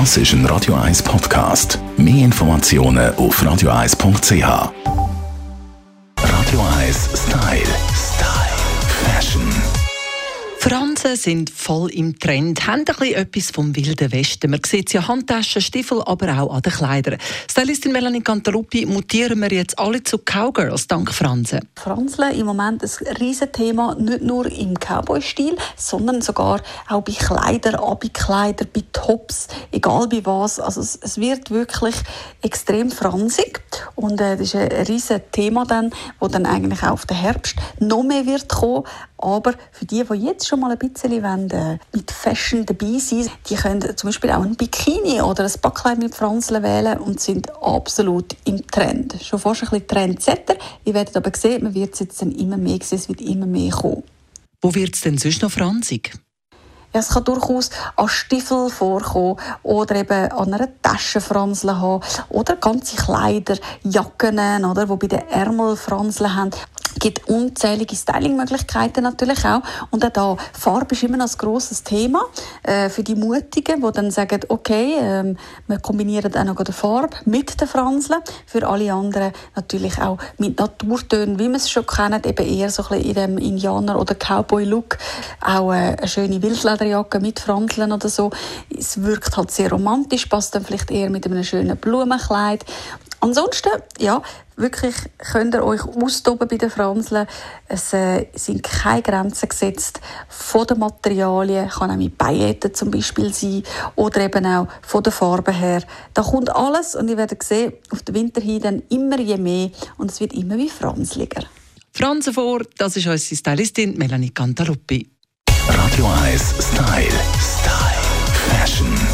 Das ist ein Radio 1 Podcast. Mehr Informationen auf radio1.ch. Radio 1 Style. Style. Fashion. Fransen sind voll im Trend, haben ein bisschen etwas vom Wilden Westen. Man sieht es ja Handtaschen, Stiefel, aber auch an den Kleidern. Stylistin Melanie Cantaluppi, mutieren wir jetzt alle zu Cowgirls dank Fransen? Franseln im Moment ein Riesenthema, nicht nur im Cowboy-Stil, sondern sogar auch bei Kleidern, Abikleider, bei Tops, egal bei was. Also es, es wird wirklich extrem fransig und äh, das ist ein riesiges Thema dann, wo dann eigentlich auch auf den Herbst noch mehr wird kommen. Aber für die, die jetzt schon mal ein bisschen äh, mit Fashion dabei sind, die können zum Beispiel auch ein Bikini oder ein Backkleid mit Franseln wählen und sind absolut im Trend. Schon fast ein bisschen Trendsetter. Ihr werdet aber sehen, man wird es jetzt dann immer mehr sehen, es wird immer mehr kommen. Wo wird es denn sonst noch fransig? Ja, es kann durchaus an Stiefel vorkommen oder eben an einer Tasche Franseln haben oder ganze Kleider, Jacken, oder, wo bei den Ärmel Franseln haben gibt unzählige Stylingmöglichkeiten natürlich auch. Und auch da, Farbe ist immer noch ein grosses Thema äh, für die Mutigen, die dann sagen, okay, ähm, wir kombinieren dann noch die Farbe mit den Franseln. Für alle anderen natürlich auch mit Naturtönen, wie wir es schon kennen, eben eher so ein bisschen in dem Indianer- oder Cowboy-Look. Auch äh, eine schöne Wildlederjacke mit Franseln oder so. Es wirkt halt sehr romantisch, passt dann vielleicht eher mit einem schönen Blumenkleid. Ansonsten, ja, wirklich könnt ihr euch austoben bei den Franseln. Es äh, sind keine Grenzen gesetzt von den Materialien, kann auch mit Pailletten zum Beispiel sein oder eben auch von der Farbe her. Da kommt alles und ihr werdet sehen, auf den Winter hin dann immer je mehr und es wird immer wie Franzliger. Fransen vor, das ist unsere Stylistin Melanie Cantaluppi. Radio 1 Style. Style. Fashion.